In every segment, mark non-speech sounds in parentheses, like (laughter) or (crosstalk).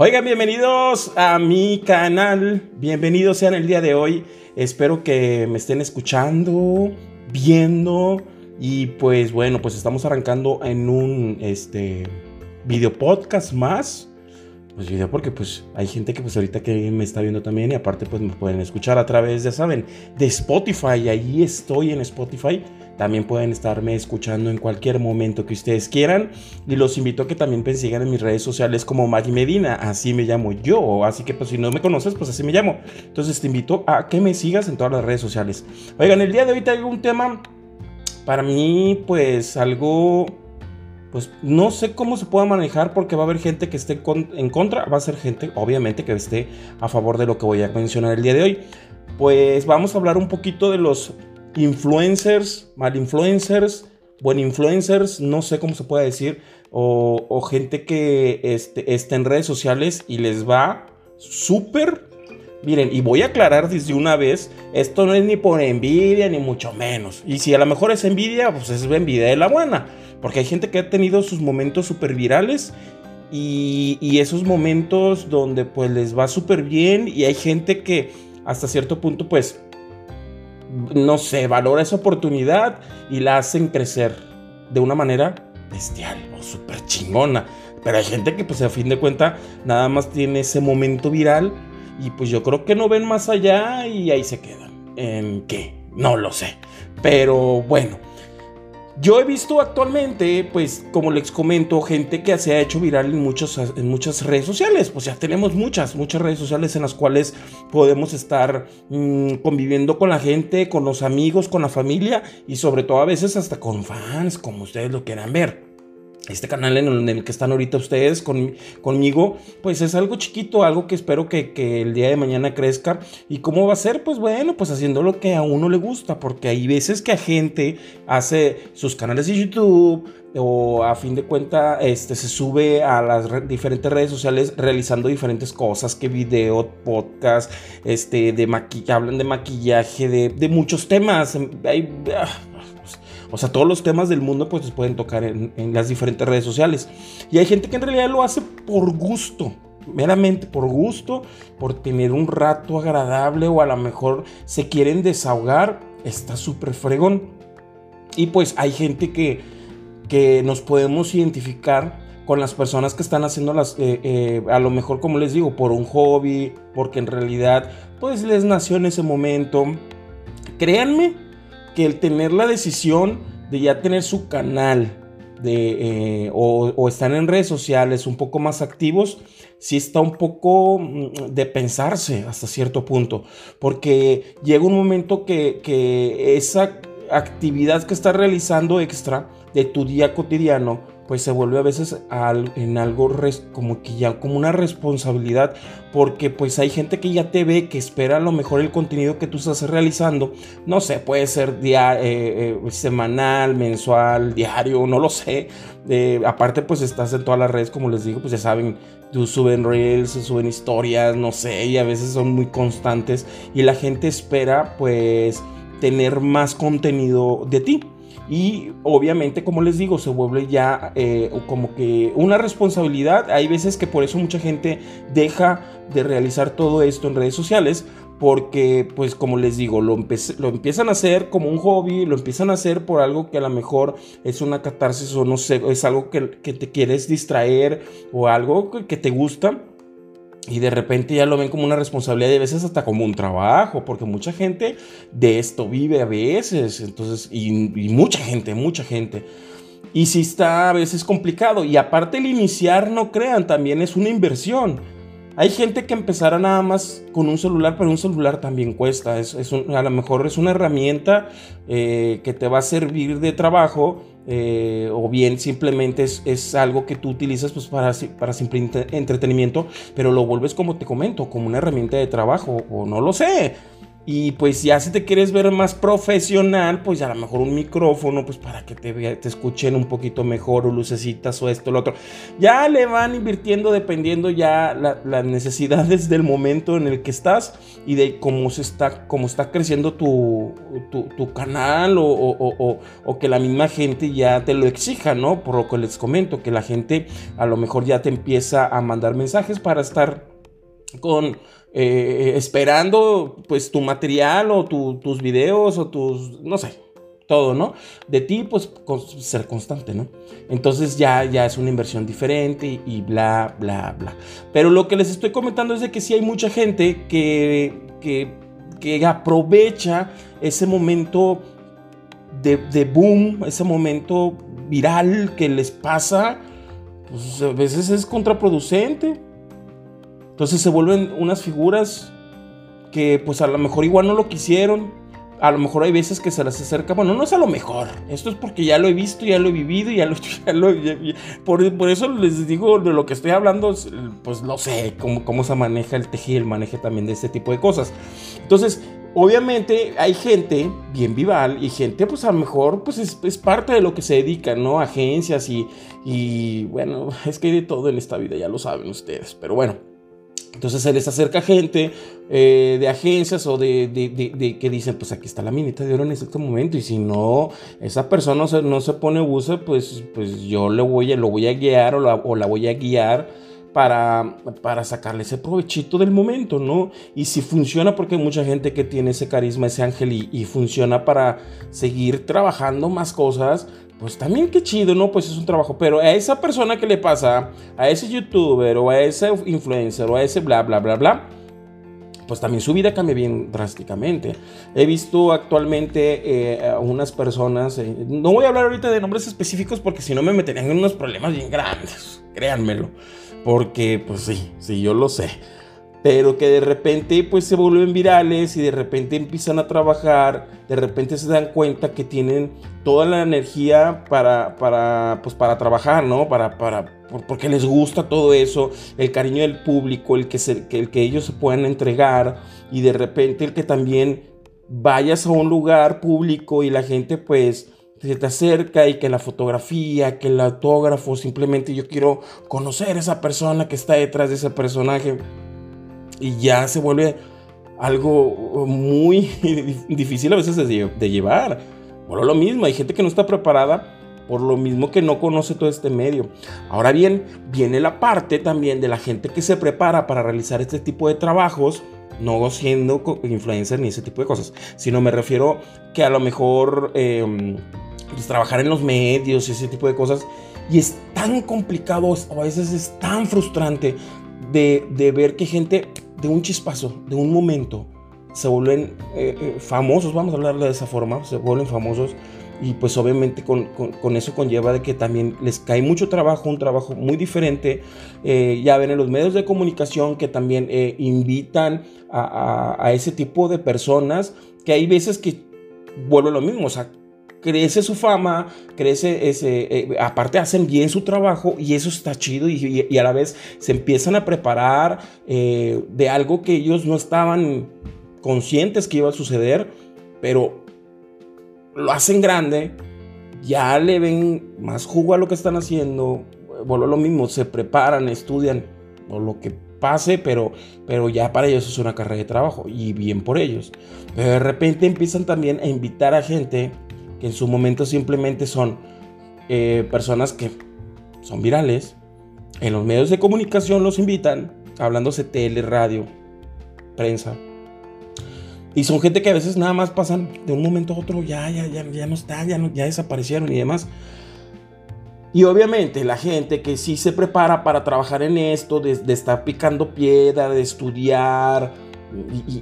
Oigan, bienvenidos a mi canal. Bienvenidos sean el día de hoy. Espero que me estén escuchando, viendo. Y pues bueno, pues estamos arrancando en un este video podcast más. Pues video porque pues hay gente que pues ahorita que me está viendo también y aparte pues me pueden escuchar a través, ya saben, de Spotify. Ahí estoy en Spotify. También pueden estarme escuchando en cualquier momento que ustedes quieran. Y los invito a que también me sigan en mis redes sociales como Maggie Medina. Así me llamo yo. Así que pues si no me conoces, pues así me llamo. Entonces te invito a que me sigas en todas las redes sociales. Oigan, el día de hoy traigo un tema para mí pues algo... Pues no sé cómo se pueda manejar porque va a haber gente que esté en contra, va a ser gente obviamente que esté a favor de lo que voy a mencionar el día de hoy. Pues vamos a hablar un poquito de los influencers, mal influencers, buen influencers, no sé cómo se puede decir, o, gente que este, está en redes sociales y les va súper. Miren, y voy a aclarar desde una vez, esto no es ni por envidia, ni mucho menos. Y si a lo mejor es envidia, pues es envidia de la buena. Porque hay gente que ha tenido sus momentos súper virales y, y, esos momentos donde pues les va súper bien y hay gente que hasta cierto punto pues no sé, valora esa oportunidad y la hacen crecer de una manera bestial o súper chingona. Pero hay gente que pues a fin de cuenta nada más tiene ese momento viral y pues yo creo que no ven más allá y ahí se quedan. ¿En qué? No lo sé. Pero bueno, yo he visto actualmente, pues como les comento, gente que se ha hecho viral en, en muchas redes sociales. Pues ya tenemos muchas, muchas redes sociales en las cuales podemos estar mm, conviviendo con la gente, con los amigos, con la familia y sobre todo a veces hasta con fans, como ustedes lo quieran ver este canal en el que están ahorita ustedes conmigo, pues es algo chiquito, algo que espero que, el día de mañana crezca. ¿Y cómo va a ser? Pues bueno, pues haciendo lo que a uno le gusta, porque hay veces que a gente hace sus canales de YouTube o a fin de cuenta este, se sube a las diferentes redes sociales realizando diferentes cosas, que video, podcast, este, de hablan de maquillaje, de, de muchos temas. Hay, ah, o sea, todos los temas del mundo pues se pueden tocar en, las diferentes redes sociales. Y hay gente que en realidad lo hace por gusto, meramente por gusto, por tener un rato agradable o a lo mejor se quieren desahogar, está súper fregón. Y pues hay gente que, que nos podemos identificar con las personas que están haciendo las, eh, eh, a lo mejor como les digo, por un hobby, porque en realidad pues les nació en ese momento. Créanme que el tener la decisión de ya tener su canal de, eh, o, están en redes sociales un poco más activos, sí está un poco mm, de pensarse hasta cierto punto, porque llega un momento que, que esa actividad que estás realizando extra de tu día cotidiano, pues se vuelve a veces en algo como que ya como una responsabilidad porque pues hay gente que ya te ve que espera a lo mejor el contenido que tú estás realizando no sé puede ser día, eh, eh, semanal mensual diario no lo sé eh, aparte pues estás en todas las redes como les digo pues ya saben tú suben reels suben historias no sé y a veces son muy constantes y la gente espera pues tener más contenido de ti y obviamente, como les digo, se vuelve ya eh, como que una responsabilidad. Hay veces que por eso mucha gente deja de realizar todo esto en redes sociales. Porque, pues como les digo, lo, lo empiezan a hacer como un hobby, lo empiezan a hacer por algo que a lo mejor es una catarsis o no sé, es algo que, que te quieres distraer o algo que te gusta y de repente ya lo ven como una responsabilidad y a veces hasta como un trabajo, porque mucha gente de esto vive a veces, entonces, y, mucha gente, mucha gente. Y sí está a veces complicado. Y aparte el iniciar, no crean, también es una inversión. Hay gente que empezará nada más con un celular, pero un celular también cuesta. Es, a lo mejor es una herramienta eh, que te va a servir de trabajo, eh, o bien simplemente es, algo que tú utilizas pues, para, para simple entretenimiento, pero lo vuelves como te comento, como una herramienta de trabajo, o no lo sé. Y pues ya si te quieres ver más profesional, pues a lo mejor un micrófono, pues para que te, te escuchen un poquito mejor, o lucecitas o esto, lo otro. Ya le van invirtiendo dependiendo ya las necesidades del momento en el que estás y de cómo se está, cómo está creciendo tu, tu, canal o, o, o, que la misma gente ya te lo exija, ¿no? Por lo que les comento, que la gente a lo mejor ya te empieza a mandar mensajes para estar con eh, esperando pues tu material o tus videos o tus, no sé, todo, ¿no? De ti, pues ser constante, ¿no? Entonces ya, ya es una inversión diferente y, bla, bla, bla. Pero lo que les estoy comentando es de que sí hay mucha gente que, que, que aprovecha ese momento de, de, boom, ese momento viral que les pasa, pues a veces es contraproducente. Entonces se vuelven unas figuras que pues a lo mejor igual no lo quisieron. A lo mejor hay veces que se las acerca. Bueno, no es a lo mejor. Esto es porque ya lo he visto, ya lo he vivido, ya lo, (laughs) ya lo por, por, eso les digo de lo que estoy hablando, pues no sé cómo, cómo se maneja el tejido el manejo también de este tipo de cosas. Entonces, obviamente hay gente bien vival y gente pues a lo mejor pues es, es, parte de lo que se dedica, ¿no? Agencias y, y bueno, (laughs) es que hay de todo en esta vida, ya lo saben ustedes. Pero bueno. Entonces se les acerca gente eh, de agencias o de, que dicen, pues aquí está la minita de oro en este momento y si no, esa persona no se, pone usa, pues, pues yo le voy a, lo voy a guiar o la, voy a guiar para, para sacarle ese provechito del momento, ¿no? Y si funciona, porque hay mucha gente que tiene ese carisma, ese ángel y funciona para seguir trabajando más cosas, pues también qué chido, ¿no? Pues es un trabajo. Pero a esa persona que le pasa, a ese youtuber o a ese influencer o a ese bla, bla, bla, bla, pues también su vida cambia bien drásticamente. He visto actualmente eh, a unas personas, eh, no voy a hablar ahorita de nombres específicos porque si no me meterían en unos problemas bien grandes, créanmelo. Porque, pues sí, sí, yo lo sé pero que de repente pues se vuelven virales y de repente empiezan a trabajar, de repente se dan cuenta que tienen toda la energía para, para, pues para trabajar, ¿no? Para, para, porque les gusta todo eso, el cariño del público, el que, se, el que ellos se puedan entregar y de repente el que también vayas a un lugar público y la gente pues se te acerca y que la fotografía, que el autógrafo, simplemente yo quiero conocer a esa persona que está detrás de ese personaje y ya se vuelve algo muy (laughs) difícil a veces de, llevar. Bueno, lo mismo, hay gente que no está preparada por lo mismo que no conoce todo este medio. Ahora bien, viene la parte también de la gente que se prepara para realizar este tipo de trabajos, no siendo influencer ni ese tipo de cosas, sino me refiero que a lo mejor em, pues, trabajar en los medios y ese tipo de cosas, y es tan complicado, o a veces es tan frustrante de, de ver que gente de un chispazo, de un momento, se vuelven eh, eh, famosos, vamos a hablarle de esa forma, se vuelven famosos y pues obviamente con, eso conlleva de que también les cae mucho trabajo, un trabajo muy diferente. Eh, ya ven en los medios de comunicación que también invitan a, ese tipo de personas que hay veces que vuelve lo mismo, o sea, crece su fama, crece ese, eh, aparte hacen bien su trabajo y eso está chido y, a la vez se empiezan a preparar eh, de algo que ellos no estaban conscientes que iba a suceder, pero lo hacen grande, ya le ven más jugo a lo que están haciendo, bueno, lo mismo, se preparan, estudian o lo que pase, pero, pero ya para ellos es una carrera de trabajo y bien por ellos. Pero de repente empiezan también a invitar a gente que en su momento simplemente son eh, personas que son virales. En los medios de comunicación los invitan, hablándose tele, radio, prensa. Y son gente que a veces nada más pasan de un momento a otro, ya, ya, ya, ya no está, ya, ya desaparecieron y demás. Y obviamente la gente que sí se prepara para trabajar en esto, de estar picando piedra, de estudiar,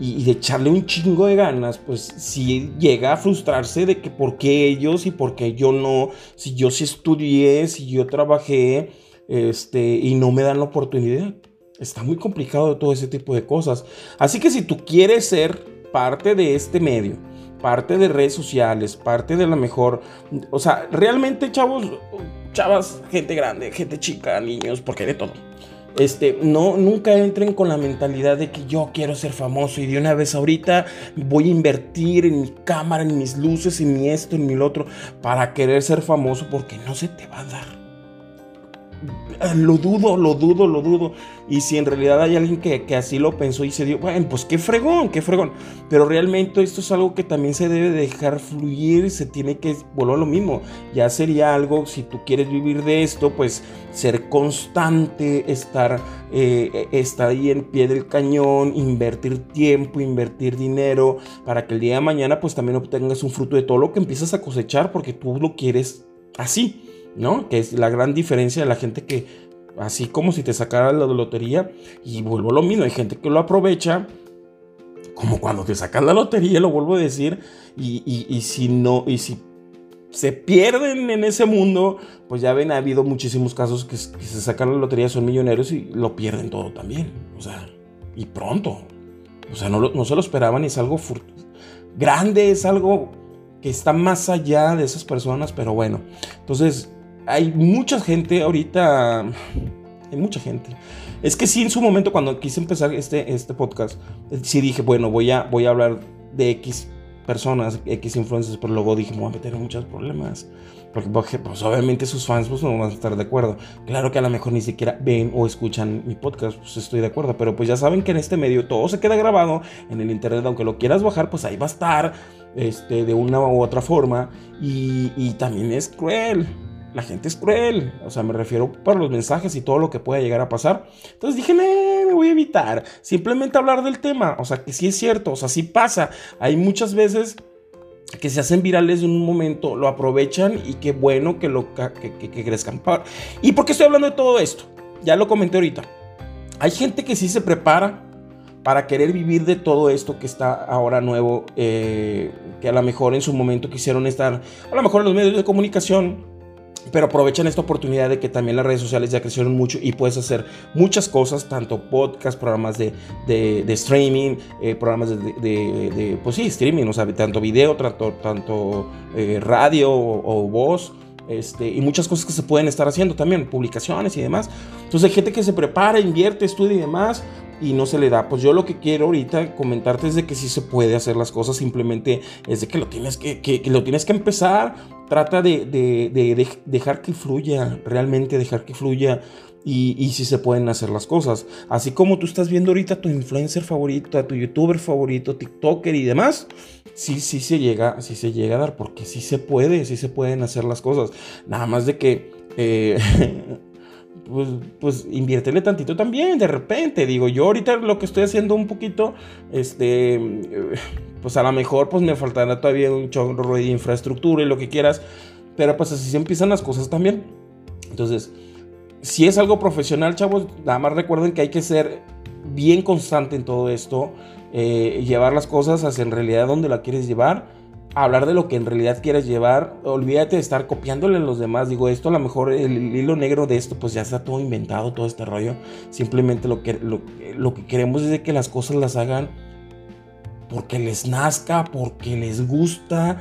y, de echarle un chingo de ganas, pues si llega a frustrarse de que por qué ellos y por qué yo no, si yo sí estudié, si yo trabajé, este, y no me dan la oportunidad. Está muy complicado todo ese tipo de cosas. Así que si tú quieres ser parte de este medio, parte de redes sociales, parte de la mejor, o sea, realmente chavos, chavas, gente grande, gente chica, niños, porque de todo Este, no, nunca entren con la mentalidad de que yo quiero ser famoso y de una vez ahorita voy a invertir en mi cámara, en mis luces, en mi esto, en mi otro, para querer ser famoso porque no se te va a dar. Ah, lo dudo, lo dudo, lo dudo. Y si en realidad hay alguien que, así lo pensó y se dio, bueno, pues qué fregón, qué fregón. Pero realmente esto es algo que también se debe dejar fluir, se tiene que volver lo mismo. Ya sería algo, si tú quieres vivir de esto, pues ser constante, estar, eh, estar ahí en pie del cañón, invertir tiempo, invertir dinero, para que el día de mañana pues también obtengas un fruto de todo lo que empiezas a cosechar porque tú lo quieres así. ¿No? Que es la gran diferencia de la gente que, así como si te sacara la lotería, y vuelvo a lo mismo, hay gente que lo aprovecha, como cuando te sacas la lotería, lo vuelvo a decir, y, si no, y si se pierden en ese mundo, pues ya ven, ha habido muchísimos casos que, se sacan la lotería, son millonarios y lo pierden todo también, o sea, y pronto, o sea, no, no se lo esperaban y es algo grande, es algo que está más allá de esas personas, pero bueno, entonces hay mucha gente ahorita, hay mucha gente. Es que sí, en su momento cuando quise empezar este, este podcast, sí dije, bueno, voy a, voy a hablar de X personas, X influencers, pero luego dije, me voy a meter en muchos problemas. Porque, pues, obviamente sus fans pues, no van a estar de acuerdo. Claro que a lo mejor ni siquiera ven o escuchan mi podcast, pues estoy de acuerdo. Pero pues ya saben que en este medio todo se queda grabado en el internet, aunque lo quieras bajar, pues ahí va a estar este, de una u otra forma. Y, y también es cruel la gente es cruel. O sea, me refiero para los mensajes y todo lo que pueda llegar a pasar. Entonces dije, me voy a evitar. Simplemente hablar del tema. O sea, que sí es cierto. O sea, sí pasa. Hay muchas veces que se hacen virales en un momento, lo aprovechan y qué bueno que, lo, que, que, crezcan. ¿Y por qué estoy hablando de todo esto? Ya lo comenté ahorita. Hay gente que sí se prepara para querer vivir de todo esto que está ahora nuevo, eh, que a lo mejor en su momento quisieron estar, a lo mejor en los medios de comunicación, pero aprovechan esta oportunidad de que también las redes sociales ya crecieron mucho y puedes hacer muchas cosas, tanto podcast, programas de, de, streaming, eh, programas de, de, pues sí, streaming, o sea, tanto video, tanto, tanto eh, radio o, voz. Este, y muchas cosas que se pueden estar haciendo también, publicaciones y demás. Entonces hay gente que se prepara, invierte, estudia y demás, y no se le da. Pues yo lo que quiero ahorita comentarte es de que sí se puede hacer las cosas, simplemente es de que lo tienes que, lo tienes que empezar. Trata de, de, de, dejar que fluya, realmente dejar que fluya. Y, si se pueden hacer las cosas. Así como tú estás viendo ahorita tu influencer favorito, a tu youtuber favorito, TikToker y demás, sí, sí se llega, sí se llega a dar, porque sí se puede, sí se pueden hacer las cosas. Nada más de que eh, (laughs) pues, pues inviértele tantito también, de repente. Digo, yo ahorita lo que estoy haciendo un poquito, este, pues a lo mejor pues me faltará todavía un chorro de infraestructura y lo que quieras, pero pues así se empiezan las cosas también. Entonces, si es algo profesional, chavos, nada más recuerden que hay que ser bien constante en todo esto, eh, llevar las cosas hacia en realidad donde la quieres llevar hablar de lo que en realidad quieres llevar. Olvídate de estar copiándole a los demás. Digo, esto a lo mejor el, hilo negro de esto, pues ya está todo inventado, todo este rollo. Simplemente lo que, lo, que queremos es que las cosas las hagan porque les nazca, porque les gusta.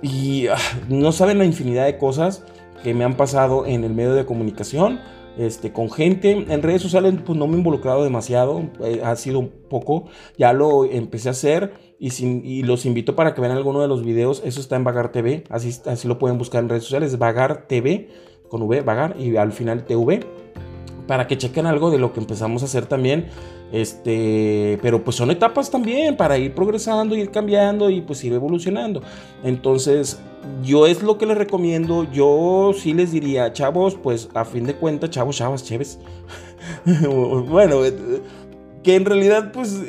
Y ah, no saben la infinidad de cosas que me han pasado en el medio de comunicación. Este, con gente en redes sociales, pues no me he involucrado demasiado, eh, ha sido poco, ya lo empecé a hacer y, los invito para que vean alguno de los videos. Eso está en Vagar TV. Así, así lo pueden buscar en redes sociales. Vagar TV con V, Vagar y al final TV. Para que chequen algo de lo que empezamos a hacer también. Este, pero pues son etapas también para ir progresando, ir cambiando y pues ir evolucionando. Entonces, yo es lo que les recomiendo. Yo sí les diría, chavos, pues a fin de cuentas, chavos, chavas, chéves. (laughs) bueno, que en realidad, pues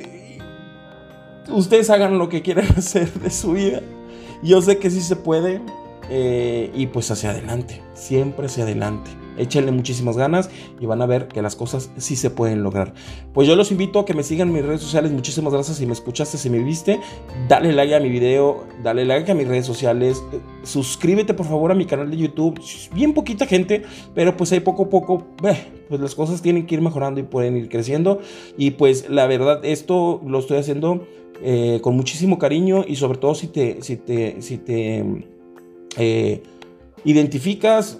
ustedes hagan lo que quieran (laughs) hacer de su vida. Yo sé que sí se puede. Eh, y pues hacia adelante, siempre hacia adelante. Échenle muchísimas ganas y van a ver que las cosas sí se pueden lograr. Pues yo los invito a que me sigan en mis redes sociales. Muchísimas gracias si me escuchaste, si me viste. Dale like a mi video, dale like a mis redes sociales. Suscríbete por favor a mi canal de YouTube. Bien poquita gente, pero pues ahí poco a poco, pues las cosas tienen que ir mejorando y pueden ir creciendo. Y pues la verdad, esto lo estoy haciendo eh, con muchísimo cariño y sobre todo si te, si te, si te eh, identificas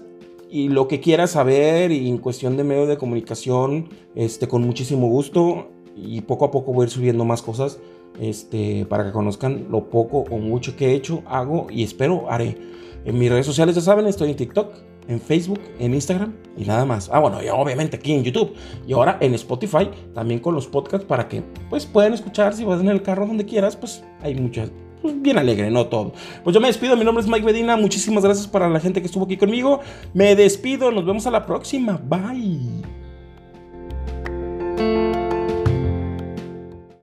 y lo que quieras saber y en cuestión de medio de comunicación, este, con muchísimo gusto y poco a poco voy a ir subiendo más cosas este, para que conozcan lo poco o mucho que he hecho, hago y espero haré. En mis redes sociales ya saben, estoy en TikTok, en Facebook, en Instagram y nada más. Ah, bueno, y obviamente aquí en YouTube y ahora en Spotify también con los podcasts para que pues puedan escuchar si vas en el carro donde quieras, pues hay muchas pues, bien alegre, no todo. Pues yo me despido, mi nombre es Mike Medina, muchísimas gracias para la gente que estuvo aquí conmigo. Me despido, nos vemos a la próxima. Bye.